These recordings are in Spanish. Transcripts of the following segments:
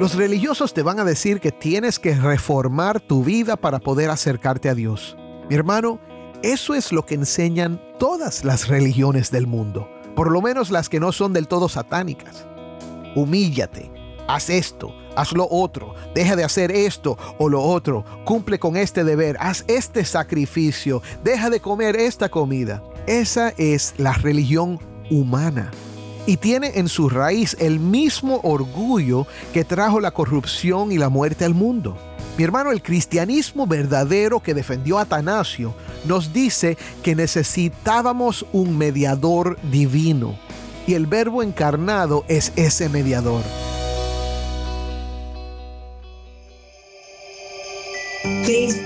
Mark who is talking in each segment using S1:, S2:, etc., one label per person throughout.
S1: Los religiosos te van a decir que tienes que reformar tu vida para poder acercarte a Dios. Mi hermano, eso es lo que enseñan todas las religiones del mundo, por lo menos las que no son del todo satánicas. Humíllate, haz esto, haz lo otro, deja de hacer esto o lo otro, cumple con este deber, haz este sacrificio, deja de comer esta comida. Esa es la religión humana y tiene en su raíz el mismo orgullo que trajo la corrupción y la muerte al mundo. Mi hermano, el cristianismo verdadero que defendió Atanasio nos dice que necesitábamos un mediador divino y el verbo encarnado es ese mediador.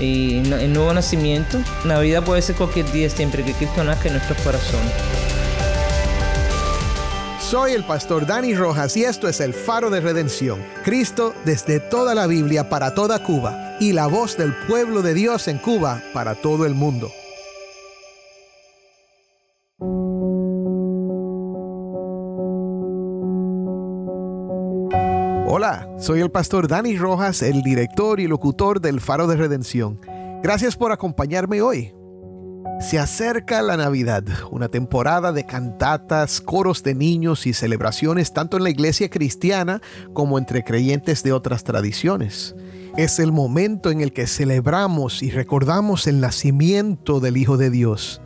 S2: y el nuevo nacimiento. Navidad puede ser cualquier día siempre que Cristo nazca en nuestros corazones.
S1: Soy el pastor Dani Rojas y esto es el faro de redención. Cristo desde toda la Biblia para toda Cuba y la voz del pueblo de Dios en Cuba para todo el mundo. Soy el pastor Dani Rojas, el director y locutor del Faro de Redención. Gracias por acompañarme hoy. Se acerca la Navidad, una temporada de cantatas, coros de niños y celebraciones tanto en la iglesia cristiana como entre creyentes de otras tradiciones. Es el momento en el que celebramos y recordamos el nacimiento del Hijo de Dios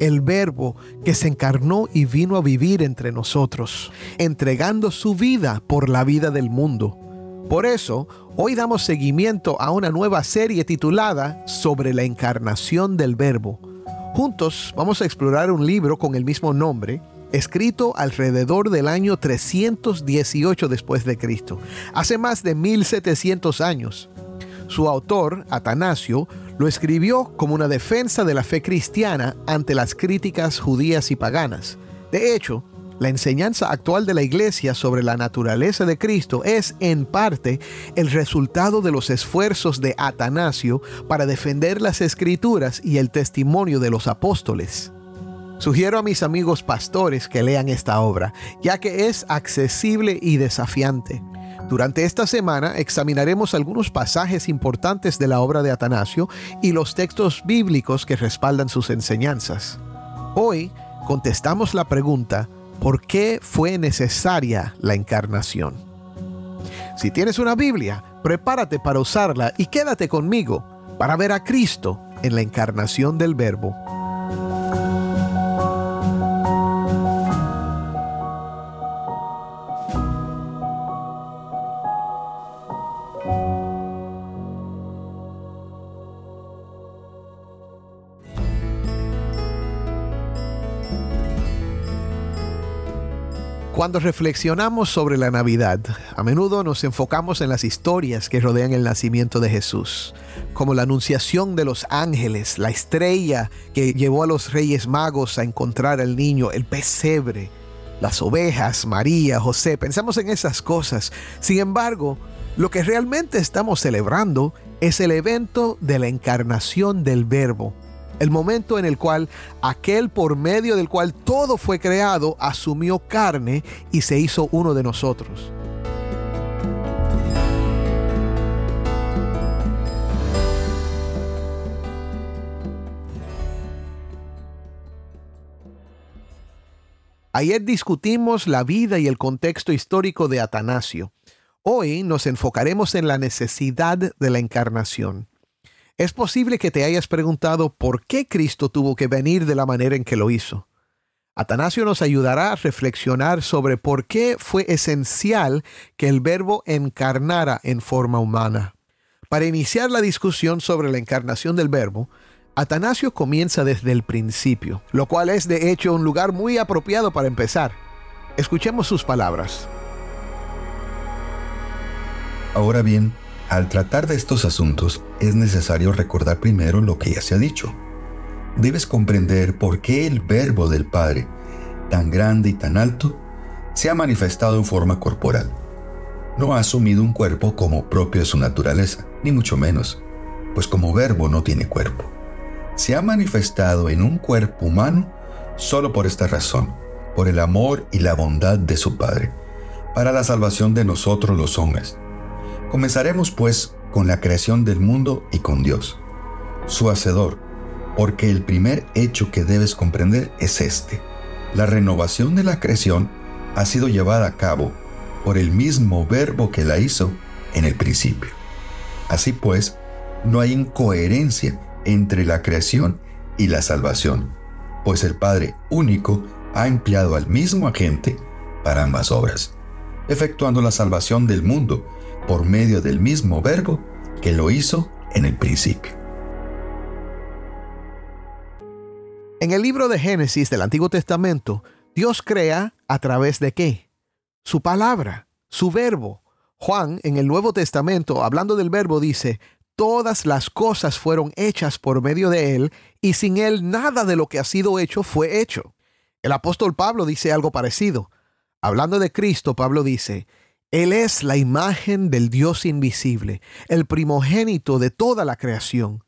S1: el verbo que se encarnó y vino a vivir entre nosotros, entregando su vida por la vida del mundo. Por eso, hoy damos seguimiento a una nueva serie titulada Sobre la encarnación del verbo. Juntos vamos a explorar un libro con el mismo nombre, escrito alrededor del año 318 después de Cristo, hace más de 1700 años. Su autor, Atanasio, lo escribió como una defensa de la fe cristiana ante las críticas judías y paganas. De hecho, la enseñanza actual de la Iglesia sobre la naturaleza de Cristo es, en parte, el resultado de los esfuerzos de Atanasio para defender las escrituras y el testimonio de los apóstoles. Sugiero a mis amigos pastores que lean esta obra, ya que es accesible y desafiante. Durante esta semana examinaremos algunos pasajes importantes de la obra de Atanasio y los textos bíblicos que respaldan sus enseñanzas. Hoy contestamos la pregunta, ¿por qué fue necesaria la encarnación? Si tienes una Biblia, prepárate para usarla y quédate conmigo para ver a Cristo en la encarnación del Verbo. Cuando reflexionamos sobre la Navidad, a menudo nos enfocamos en las historias que rodean el nacimiento de Jesús, como la anunciación de los ángeles, la estrella que llevó a los reyes magos a encontrar al niño, el pesebre, las ovejas, María, José. Pensamos en esas cosas. Sin embargo, lo que realmente estamos celebrando es el evento de la encarnación del Verbo el momento en el cual aquel por medio del cual todo fue creado asumió carne y se hizo uno de nosotros. Ayer discutimos la vida y el contexto histórico de Atanasio. Hoy nos enfocaremos en la necesidad de la encarnación. Es posible que te hayas preguntado por qué Cristo tuvo que venir de la manera en que lo hizo. Atanasio nos ayudará a reflexionar sobre por qué fue esencial que el verbo encarnara en forma humana. Para iniciar la discusión sobre la encarnación del verbo, Atanasio comienza desde el principio, lo cual es de hecho un lugar muy apropiado para empezar. Escuchemos sus palabras.
S3: Ahora bien, al tratar de estos asuntos es necesario recordar primero lo que ya se ha dicho. Debes comprender por qué el verbo del Padre, tan grande y tan alto, se ha manifestado en forma corporal. No ha asumido un cuerpo como propio de su naturaleza, ni mucho menos, pues como verbo no tiene cuerpo se ha manifestado en un cuerpo humano solo por esta razón, por el amor y la bondad de su Padre, para la salvación de nosotros los hombres. Comenzaremos pues con la creación del mundo y con Dios, su Hacedor, porque el primer hecho que debes comprender es este. La renovación de la creación ha sido llevada a cabo por el mismo verbo que la hizo en el principio. Así pues, no hay incoherencia entre la creación y la salvación, pues el Padre único ha empleado al mismo agente para ambas obras, efectuando la salvación del mundo por medio del mismo verbo que lo hizo en el principio.
S1: En el libro de Génesis del Antiguo Testamento, Dios crea a través de qué? Su palabra, su verbo. Juan en el Nuevo Testamento, hablando del verbo, dice, todas las cosas fueron hechas por medio de Él, y sin Él nada de lo que ha sido hecho fue hecho. El apóstol Pablo dice algo parecido. Hablando de Cristo, Pablo dice, Él es la imagen del Dios invisible, el primogénito de toda la creación,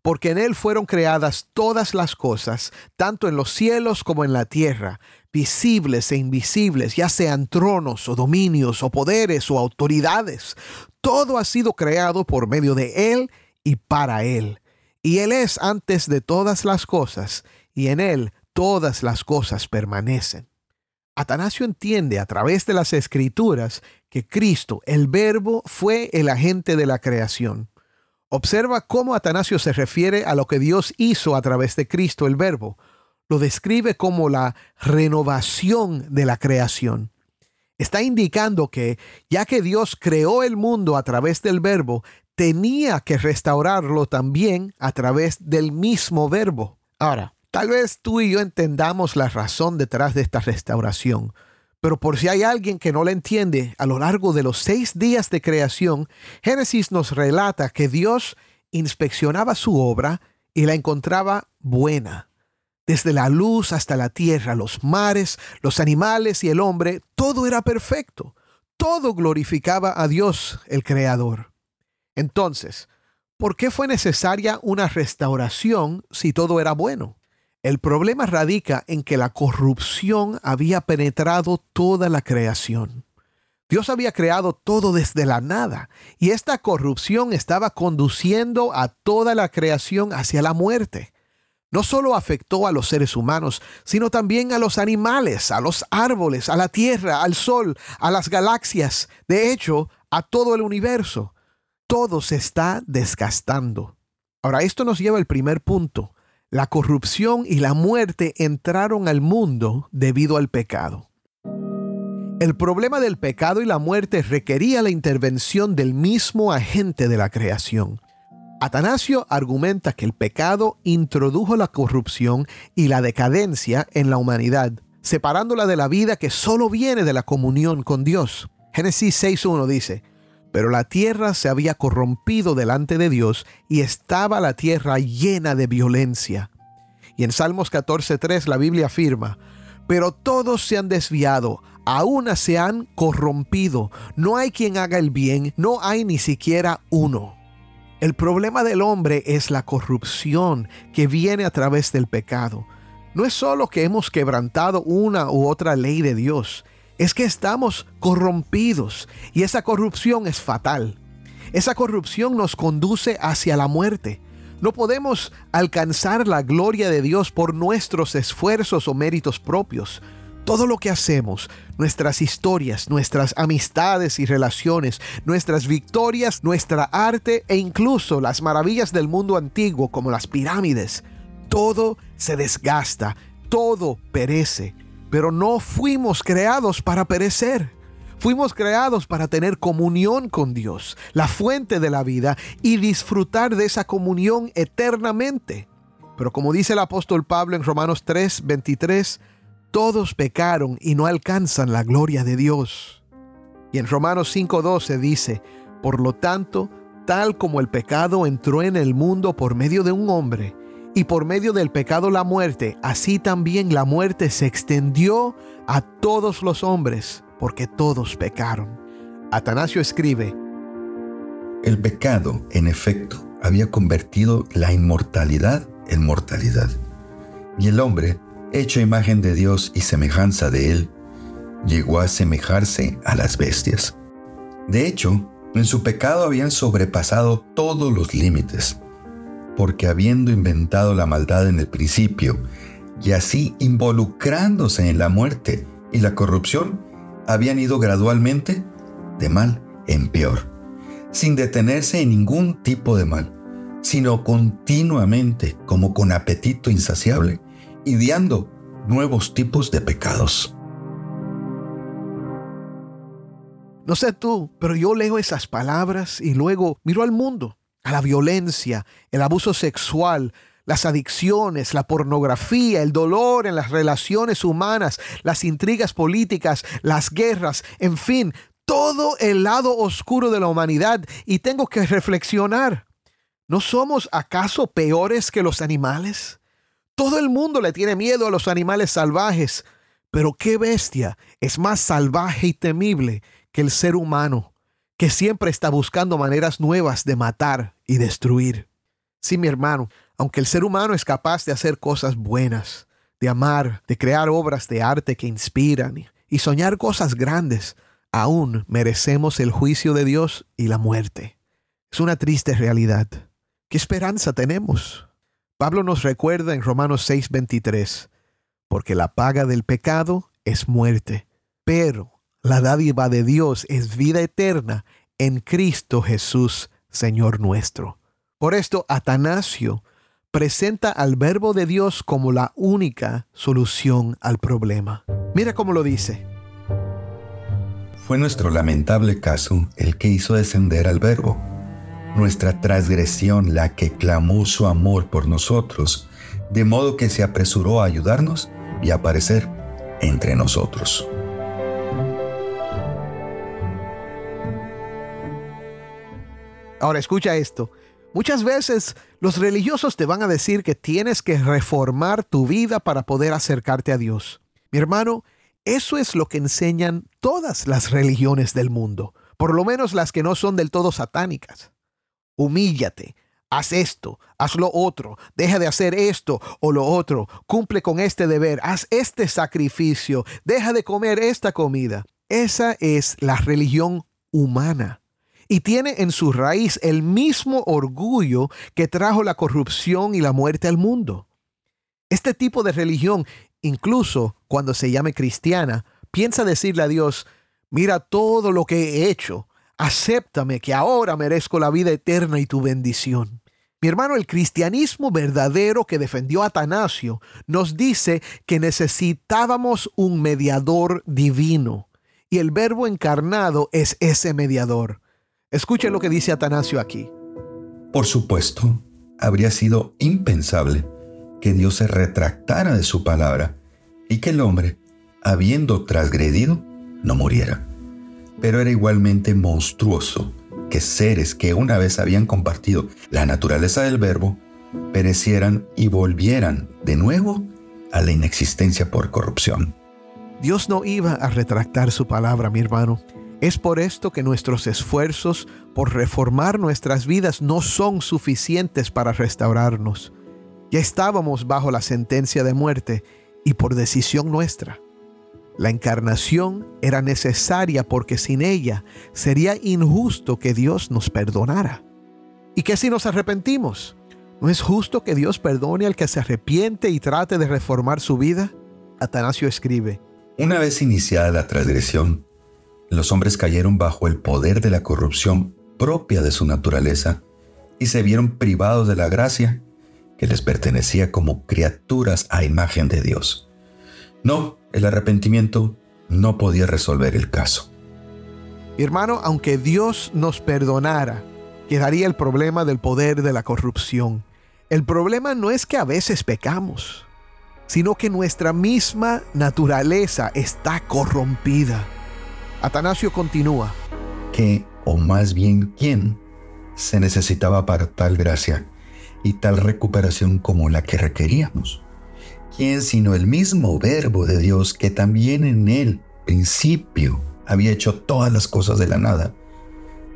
S1: porque en Él fueron creadas todas las cosas, tanto en los cielos como en la tierra, visibles e invisibles, ya sean tronos o dominios o poderes o autoridades. Todo ha sido creado por medio de Él y para Él. Y Él es antes de todas las cosas, y en Él todas las cosas permanecen. Atanasio entiende a través de las escrituras que Cristo, el Verbo, fue el agente de la creación. Observa cómo Atanasio se refiere a lo que Dios hizo a través de Cristo, el Verbo. Lo describe como la renovación de la creación está indicando que, ya que Dios creó el mundo a través del verbo, tenía que restaurarlo también a través del mismo verbo. Ahora, tal vez tú y yo entendamos la razón detrás de esta restauración, pero por si hay alguien que no la entiende, a lo largo de los seis días de creación, Génesis nos relata que Dios inspeccionaba su obra y la encontraba buena. Desde la luz hasta la tierra, los mares, los animales y el hombre, todo era perfecto. Todo glorificaba a Dios, el Creador. Entonces, ¿por qué fue necesaria una restauración si todo era bueno? El problema radica en que la corrupción había penetrado toda la creación. Dios había creado todo desde la nada y esta corrupción estaba conduciendo a toda la creación hacia la muerte no solo afectó a los seres humanos, sino también a los animales, a los árboles, a la tierra, al sol, a las galaxias, de hecho, a todo el universo. Todo se está desgastando. Ahora, esto nos lleva al primer punto. La corrupción y la muerte entraron al mundo debido al pecado. El problema del pecado y la muerte requería la intervención del mismo agente de la creación. Atanasio argumenta que el pecado introdujo la corrupción y la decadencia en la humanidad, separándola de la vida que solo viene de la comunión con Dios. Génesis 6.1 dice, pero la tierra se había corrompido delante de Dios y estaba la tierra llena de violencia. Y en Salmos 14.3 la Biblia afirma, pero todos se han desviado, aún se han corrompido, no hay quien haga el bien, no hay ni siquiera uno. El problema del hombre es la corrupción que viene a través del pecado. No es solo que hemos quebrantado una u otra ley de Dios, es que estamos corrompidos y esa corrupción es fatal. Esa corrupción nos conduce hacia la muerte. No podemos alcanzar la gloria de Dios por nuestros esfuerzos o méritos propios. Todo lo que hacemos, nuestras historias, nuestras amistades y relaciones, nuestras victorias, nuestra arte e incluso las maravillas del mundo antiguo como las pirámides, todo se desgasta, todo perece, pero no fuimos creados para perecer. Fuimos creados para tener comunión con Dios, la fuente de la vida, y disfrutar de esa comunión eternamente. Pero como dice el apóstol Pablo en Romanos 3, 23, todos pecaron y no alcanzan la gloria de Dios. Y en Romanos 5:12 dice, por lo tanto, tal como el pecado entró en el mundo por medio de un hombre, y por medio del pecado la muerte, así también la muerte se extendió a todos los hombres, porque todos pecaron. Atanasio escribe,
S3: El pecado, en efecto, había convertido la inmortalidad en mortalidad. Y el hombre, hecho imagen de Dios y semejanza de Él, llegó a asemejarse a las bestias. De hecho, en su pecado habían sobrepasado todos los límites, porque habiendo inventado la maldad en el principio, y así involucrándose en la muerte y la corrupción, habían ido gradualmente de mal en peor, sin detenerse en ningún tipo de mal, sino continuamente, como con apetito insaciable, ideando nuevos tipos de pecados.
S1: No sé tú, pero yo leo esas palabras y luego miro al mundo, a la violencia, el abuso sexual, las adicciones, la pornografía, el dolor en las relaciones humanas, las intrigas políticas, las guerras, en fin, todo el lado oscuro de la humanidad y tengo que reflexionar. ¿No somos acaso peores que los animales? Todo el mundo le tiene miedo a los animales salvajes, pero qué bestia es más salvaje y temible que el ser humano, que siempre está buscando maneras nuevas de matar y destruir. Sí, mi hermano, aunque el ser humano es capaz de hacer cosas buenas, de amar, de crear obras de arte que inspiran y soñar cosas grandes, aún merecemos el juicio de Dios y la muerte. Es una triste realidad. ¿Qué esperanza tenemos? Pablo nos recuerda en Romanos 6:23, porque la paga del pecado es muerte, pero la dádiva de Dios es vida eterna en Cristo Jesús, Señor nuestro. Por esto, Atanasio presenta al verbo de Dios como la única solución al problema. Mira cómo lo dice.
S3: Fue nuestro lamentable caso el que hizo descender al verbo, nuestra transgresión la que clamó su amor por nosotros, de modo que se apresuró a ayudarnos y a aparecer entre nosotros.
S1: Ahora escucha esto. Muchas veces los religiosos te van a decir que tienes que reformar tu vida para poder acercarte a Dios. Mi hermano, eso es lo que enseñan todas las religiones del mundo, por lo menos las que no son del todo satánicas. Humíllate, haz esto, haz lo otro, deja de hacer esto o lo otro, cumple con este deber, haz este sacrificio, deja de comer esta comida. Esa es la religión humana y tiene en su raíz el mismo orgullo que trajo la corrupción y la muerte al mundo. Este tipo de religión, incluso cuando se llame cristiana, piensa decirle a Dios, mira todo lo que he hecho, acéptame que ahora merezco la vida eterna y tu bendición. Mi hermano, el cristianismo verdadero que defendió Atanasio nos dice que necesitábamos un mediador divino y el verbo encarnado es ese mediador. Escuchen lo que dice Atanasio aquí.
S3: Por supuesto, habría sido impensable que Dios se retractara de su palabra y que el hombre, habiendo transgredido, no muriera. Pero era igualmente monstruoso que seres que una vez habían compartido la naturaleza del verbo perecieran y volvieran de nuevo a la inexistencia por corrupción.
S1: Dios no iba a retractar su palabra, mi hermano. Es por esto que nuestros esfuerzos por reformar nuestras vidas no son suficientes para restaurarnos. Ya estábamos bajo la sentencia de muerte y por decisión nuestra. La encarnación era necesaria porque sin ella sería injusto que Dios nos perdonara. ¿Y qué si nos arrepentimos? ¿No es justo que Dios perdone al que se arrepiente y trate de reformar su vida? Atanasio escribe,
S3: Una vez iniciada la transgresión, los hombres cayeron bajo el poder de la corrupción propia de su naturaleza y se vieron privados de la gracia que les pertenecía como criaturas a imagen de Dios. No, el arrepentimiento no podía resolver el caso.
S1: Hermano, aunque Dios nos perdonara, quedaría el problema del poder de la corrupción. El problema no es que a veces pecamos, sino que nuestra misma naturaleza está corrompida. Atanasio continúa.
S3: ¿Qué, o más bien quién, se necesitaba para tal gracia y tal recuperación como la que requeríamos? ¿Quién sino el mismo verbo de Dios que también en el principio había hecho todas las cosas de la nada?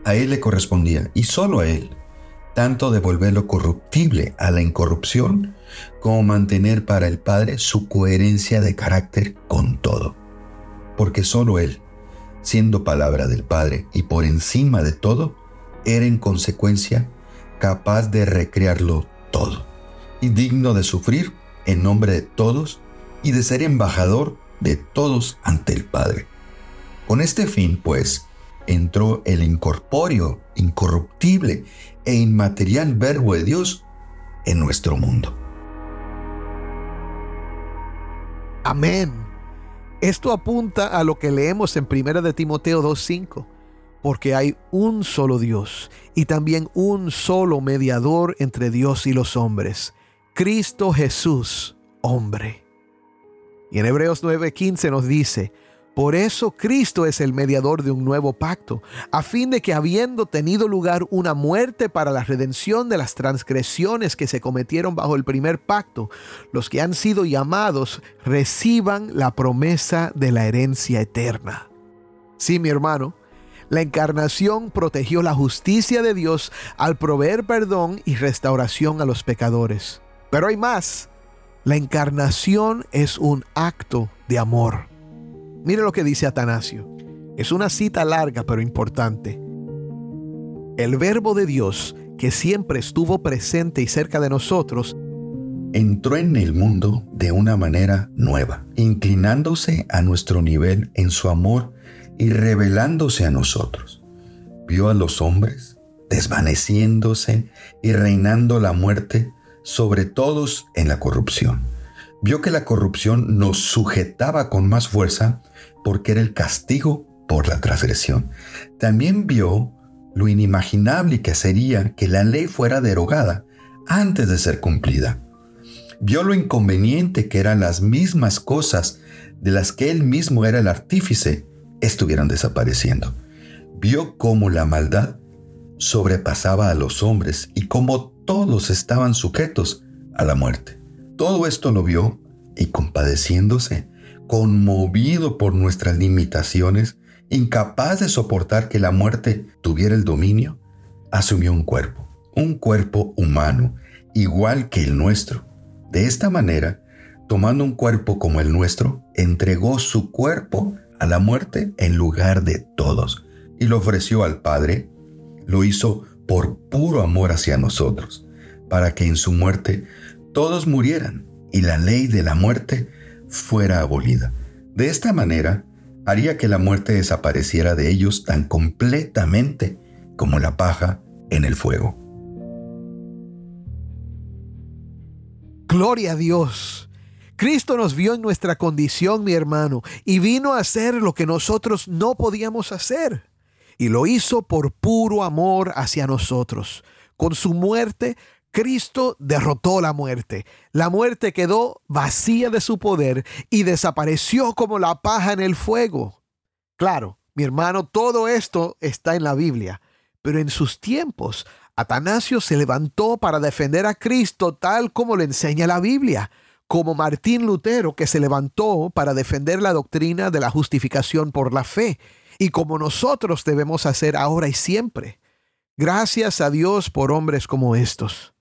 S3: A él le correspondía, y solo a él, tanto devolver lo corruptible a la incorrupción, como mantener para el Padre su coherencia de carácter con todo. Porque solo Él, siendo palabra del Padre y por encima de todo, era en consecuencia capaz de recrearlo todo, y digno de sufrir en nombre de todos y de ser embajador de todos ante el Padre. Con este fin, pues, entró el incorpóreo, incorruptible e inmaterial verbo de Dios en nuestro mundo.
S1: Amén. Esto apunta a lo que leemos en 1 de Timoteo 2.5, porque hay un solo Dios y también un solo mediador entre Dios y los hombres, Cristo Jesús, hombre. Y en Hebreos 9.15 nos dice, por eso Cristo es el mediador de un nuevo pacto, a fin de que habiendo tenido lugar una muerte para la redención de las transgresiones que se cometieron bajo el primer pacto, los que han sido llamados reciban la promesa de la herencia eterna. Sí, mi hermano, la encarnación protegió la justicia de Dios al proveer perdón y restauración a los pecadores. Pero hay más. La encarnación es un acto de amor. Mire lo que dice Atanasio. Es una cita larga pero importante. El verbo de Dios, que siempre estuvo presente y cerca de nosotros,
S3: entró en el mundo de una manera nueva, inclinándose a nuestro nivel en su amor y revelándose a nosotros. Vio a los hombres desvaneciéndose y reinando la muerte sobre todos en la corrupción vio que la corrupción nos sujetaba con más fuerza porque era el castigo por la transgresión. También vio lo inimaginable que sería que la ley fuera derogada antes de ser cumplida. Vio lo inconveniente que eran las mismas cosas de las que él mismo era el artífice estuvieran desapareciendo. Vio cómo la maldad sobrepasaba a los hombres y cómo todos estaban sujetos a la muerte. Todo esto lo vio y compadeciéndose, conmovido por nuestras limitaciones, incapaz de soportar que la muerte tuviera el dominio, asumió un cuerpo, un cuerpo humano, igual que el nuestro. De esta manera, tomando un cuerpo como el nuestro, entregó su cuerpo a la muerte en lugar de todos y lo ofreció al Padre. Lo hizo por puro amor hacia nosotros, para que en su muerte todos murieran y la ley de la muerte fuera abolida. De esta manera, haría que la muerte desapareciera de ellos tan completamente como la paja en el fuego.
S1: Gloria a Dios. Cristo nos vio en nuestra condición, mi hermano, y vino a hacer lo que nosotros no podíamos hacer. Y lo hizo por puro amor hacia nosotros. Con su muerte Cristo derrotó la muerte. La muerte quedó vacía de su poder y desapareció como la paja en el fuego. Claro, mi hermano, todo esto está en la Biblia, pero en sus tiempos, Atanasio se levantó para defender a Cristo tal como lo enseña la Biblia, como Martín Lutero que se levantó para defender la doctrina de la justificación por la fe, y como nosotros debemos hacer ahora y siempre. Gracias a Dios por hombres como estos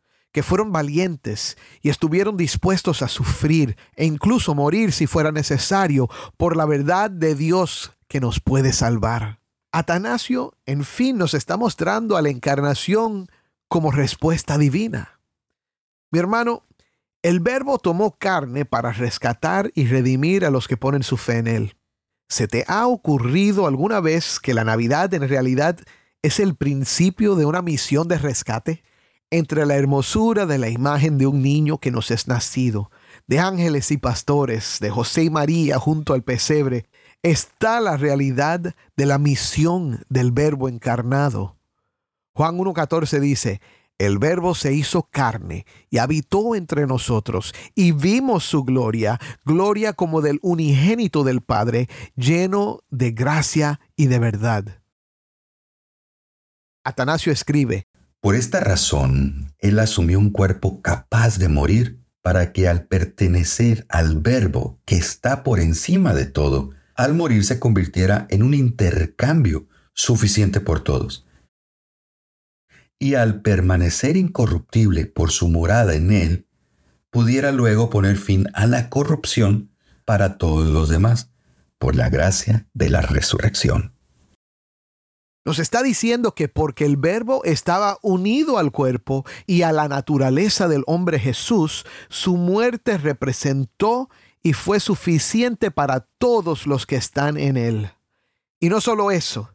S1: fueron valientes y estuvieron dispuestos a sufrir e incluso morir si fuera necesario por la verdad de Dios que nos puede salvar. Atanasio, en fin, nos está mostrando a la encarnación como respuesta divina. Mi hermano, el verbo tomó carne para rescatar y redimir a los que ponen su fe en él. ¿Se te ha ocurrido alguna vez que la Navidad en realidad es el principio de una misión de rescate? Entre la hermosura de la imagen de un niño que nos es nacido, de ángeles y pastores, de José y María junto al pesebre, está la realidad de la misión del Verbo encarnado. Juan 1.14 dice, el Verbo se hizo carne y habitó entre nosotros, y vimos su gloria, gloria como del unigénito del Padre, lleno de gracia y de verdad. Atanasio escribe,
S3: Por esta razón, Él asumió un cuerpo capaz de morir para que al pertenecer al Verbo que está por encima de todo, al morir se convirtiera en un intercambio suficiente por todos. Y al permanecer incorruptible por su morada en Él, pudiera luego poner fin a la corrupción para todos los demás, por la gracia de la resurrección.
S1: Nos está diciendo que porque el verbo estaba unido al cuerpo y a la naturaleza del hombre Jesús, su muerte representó y fue suficiente para todos los que están en él. Y no solo eso,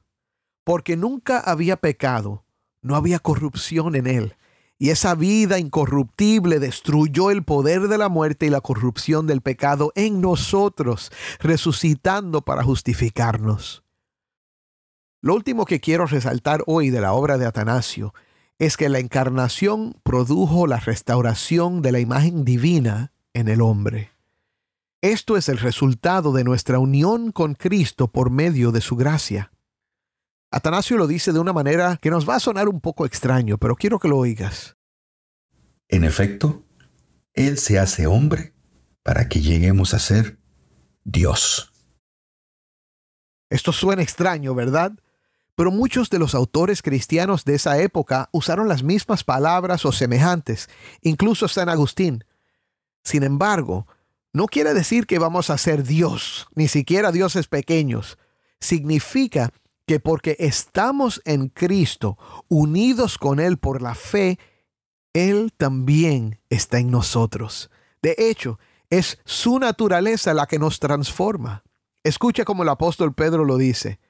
S1: porque nunca había pecado, no había corrupción en él. Y esa vida incorruptible destruyó el poder de la muerte y la corrupción del pecado en nosotros, resucitando para justificarnos. Lo último que quiero resaltar hoy de la obra de Atanasio es que la encarnación produjo la restauración de la imagen divina en el hombre. Esto es el resultado de nuestra unión con Cristo por medio de su gracia. Atanasio lo dice de una manera que nos va a sonar un poco extraño, pero quiero que lo oigas.
S3: En efecto, Él se hace hombre para que lleguemos a ser Dios.
S1: Esto suena extraño, ¿verdad? Pero muchos de los autores cristianos de esa época usaron las mismas palabras o semejantes, incluso San Agustín. Sin embargo, no quiere decir que vamos a ser Dios, ni siquiera dioses pequeños. Significa que porque estamos en Cristo, unidos con Él por la fe, Él también está en nosotros. De hecho, es su naturaleza la que nos transforma. Escucha como el apóstol Pedro lo dice.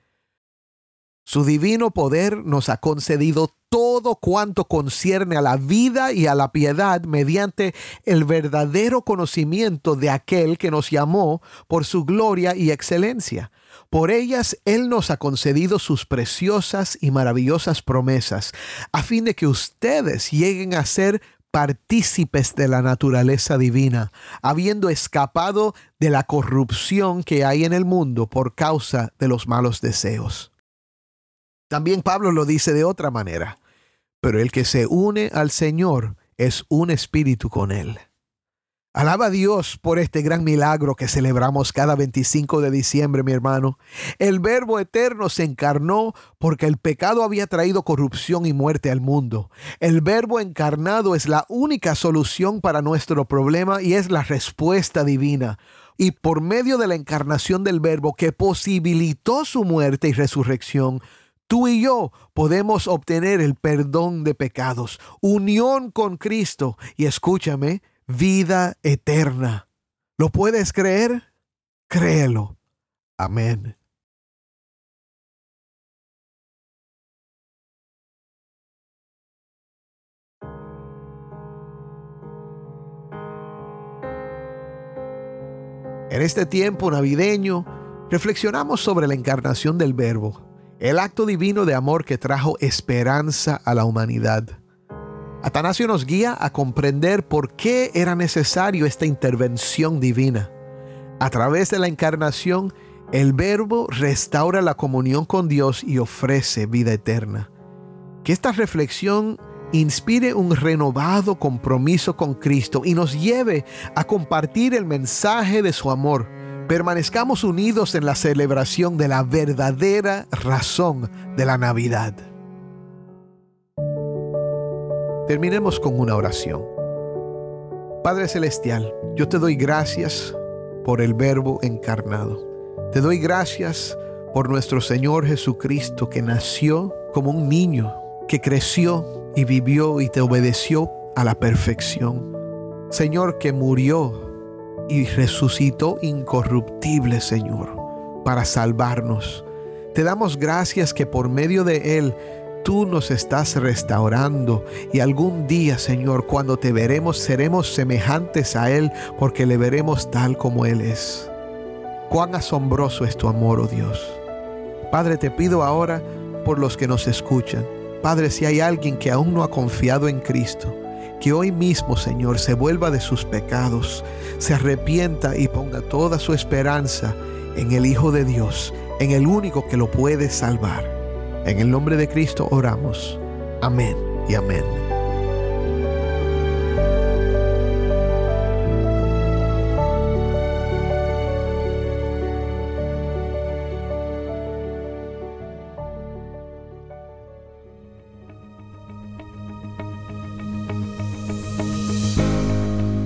S1: Su divino poder nos ha concedido todo cuanto concierne a la vida y a la piedad mediante el verdadero conocimiento de aquel que nos llamó por su gloria y excelencia. Por ellas Él nos ha concedido sus preciosas y maravillosas promesas, a fin de que ustedes lleguen a ser partícipes de la naturaleza divina, habiendo escapado de la corrupción que hay en el mundo por causa de los malos deseos. También Pablo lo dice de otra manera, pero el que se une al Señor es un espíritu con Él. Alaba a Dios por este gran milagro que celebramos cada 25 de diciembre, mi hermano. El Verbo eterno se encarnó porque el pecado había traído corrupción y muerte al mundo. El Verbo encarnado es la única solución para nuestro problema y es la respuesta divina. Y por medio de la encarnación del Verbo que posibilitó su muerte y resurrección, tú y yo podemos obtener el perdón de pecados, unión con Cristo y escúchame, vida eterna. ¿Lo puedes creer? Créelo. Amén. En este tiempo navideño, reflexionamos sobre la encarnación del Verbo el acto divino de amor que trajo esperanza a la humanidad. Atanasio nos guía a comprender por qué era necesario esta intervención divina. A través de la encarnación, el Verbo restaura la comunión con Dios y ofrece vida eterna. Que esta reflexión inspire un renovado compromiso con Cristo y nos lleve a compartir el mensaje de su amor permanezcamos unidos en la celebración de la verdadera razón de la Navidad. Terminemos con una oración. Padre Celestial, yo te doy gracias por el Verbo encarnado. Te doy gracias por nuestro Señor Jesucristo que nació como un niño, que creció y vivió y te obedeció a la perfección. Señor, que murió y resucitó incorruptible, Señor, para salvarnos. Te damos gracias que por medio de Él tú nos estás restaurando y algún día, Señor, cuando te veremos, seremos semejantes a Él porque le veremos tal como Él es. Cuán asombroso es tu amor, oh Dios. Padre, te pido ahora por los que nos escuchan. Padre, si hay alguien que aún no ha confiado en Cristo, que hoy mismo, Señor, se vuelva de sus pecados, se arrepienta y ponga toda su esperanza en el Hijo de Dios, en el único que lo puede salvar. En el nombre de Cristo oramos. Amén y amén.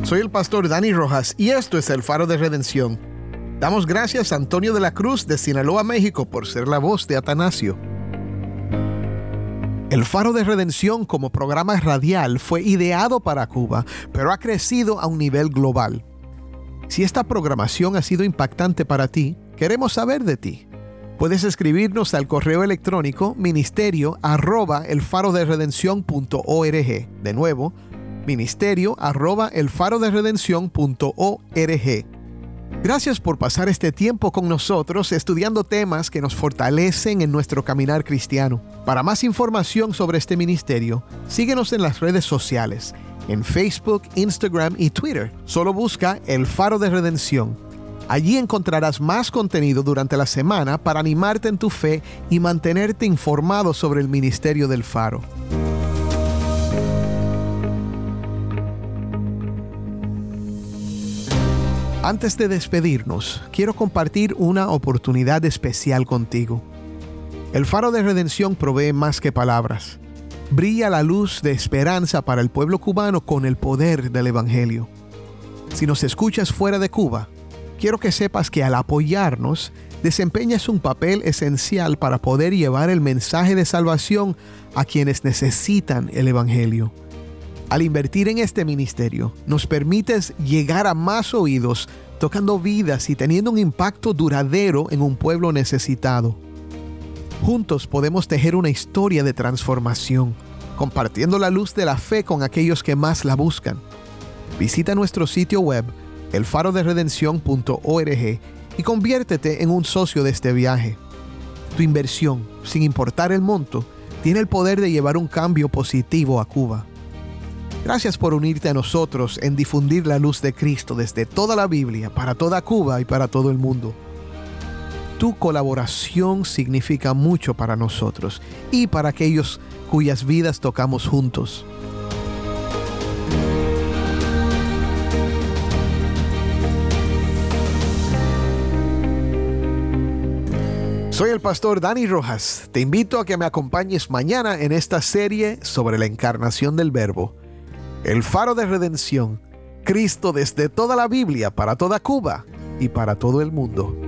S1: Soy el pastor Dani Rojas y esto es el faro de redención. Damos gracias a Antonio de la Cruz de Sinaloa, México, por ser la voz de Atanasio. El Faro de Redención como programa radial fue ideado para Cuba, pero ha crecido a un nivel global. Si esta programación ha sido impactante para ti, queremos saber de ti. Puedes escribirnos al correo electrónico ministerio arroba el faro de De nuevo, ministerio arroba el faro de Gracias por pasar este tiempo con nosotros estudiando temas que nos fortalecen en nuestro caminar cristiano. Para más información sobre este ministerio, síguenos en las redes sociales, en Facebook, Instagram y Twitter. Solo busca El Faro de Redención. Allí encontrarás más contenido durante la semana para animarte en tu fe y mantenerte informado sobre el ministerio del Faro. Antes de despedirnos, quiero compartir una oportunidad especial contigo. El faro de redención provee más que palabras. Brilla la luz de esperanza para el pueblo cubano con el poder del Evangelio. Si nos escuchas fuera de Cuba, quiero que sepas que al apoyarnos, desempeñas un papel esencial para poder llevar el mensaje de salvación a quienes necesitan el Evangelio. Al invertir en este ministerio, nos permites llegar a más oídos, tocando vidas y teniendo un impacto duradero en un pueblo necesitado. Juntos podemos tejer una historia de transformación, compartiendo la luz de la fe con aquellos que más la buscan. Visita nuestro sitio web, elfaroderedención.org, y conviértete en un socio de este viaje. Tu inversión, sin importar el monto, tiene el poder de llevar un cambio positivo a Cuba. Gracias por unirte a nosotros en difundir la luz de Cristo desde toda la Biblia, para toda Cuba y para todo el mundo. Tu colaboración significa mucho para nosotros y para aquellos cuyas vidas tocamos juntos. Soy el pastor Dani Rojas. Te invito a que me acompañes mañana en esta serie sobre la encarnación del Verbo el faro de redención, Cristo desde toda la Biblia, para toda Cuba y para todo el mundo.